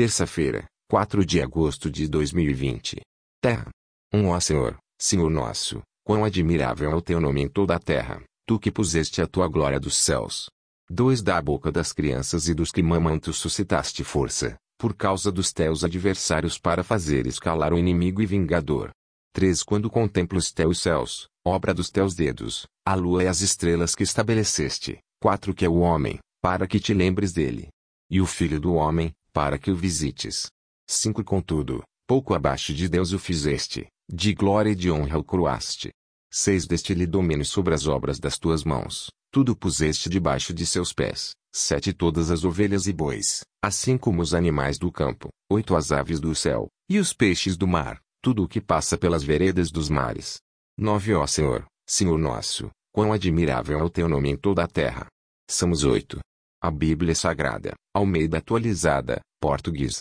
Terça-feira, 4 de agosto de 2020. Terra. 1 Ó Senhor, Senhor nosso, quão admirável é o teu nome em toda a terra, tu que puseste a tua glória dos céus. 2 Da boca das crianças e dos que mamam tu suscitaste força, por causa dos teus adversários para fazer escalar o inimigo e vingador. 3 Quando contemplo os teus céus, obra dos teus dedos, a lua e as estrelas que estabeleceste, 4 Que é o homem, para que te lembres dele. E o filho do homem, para que o visites. 5 Contudo, pouco abaixo de Deus o fizeste, de glória e de honra o coroaste. 6 Deste-lhe domínio sobre as obras das tuas mãos, tudo puseste debaixo de seus pés. 7 Todas as ovelhas e bois, assim como os animais do campo. 8 As aves do céu, e os peixes do mar, tudo o que passa pelas veredas dos mares. 9 Ó Senhor, Senhor nosso, quão admirável é o teu nome em toda a terra. Salmos 8. A Bíblia Sagrada, Almeida atualizada, português.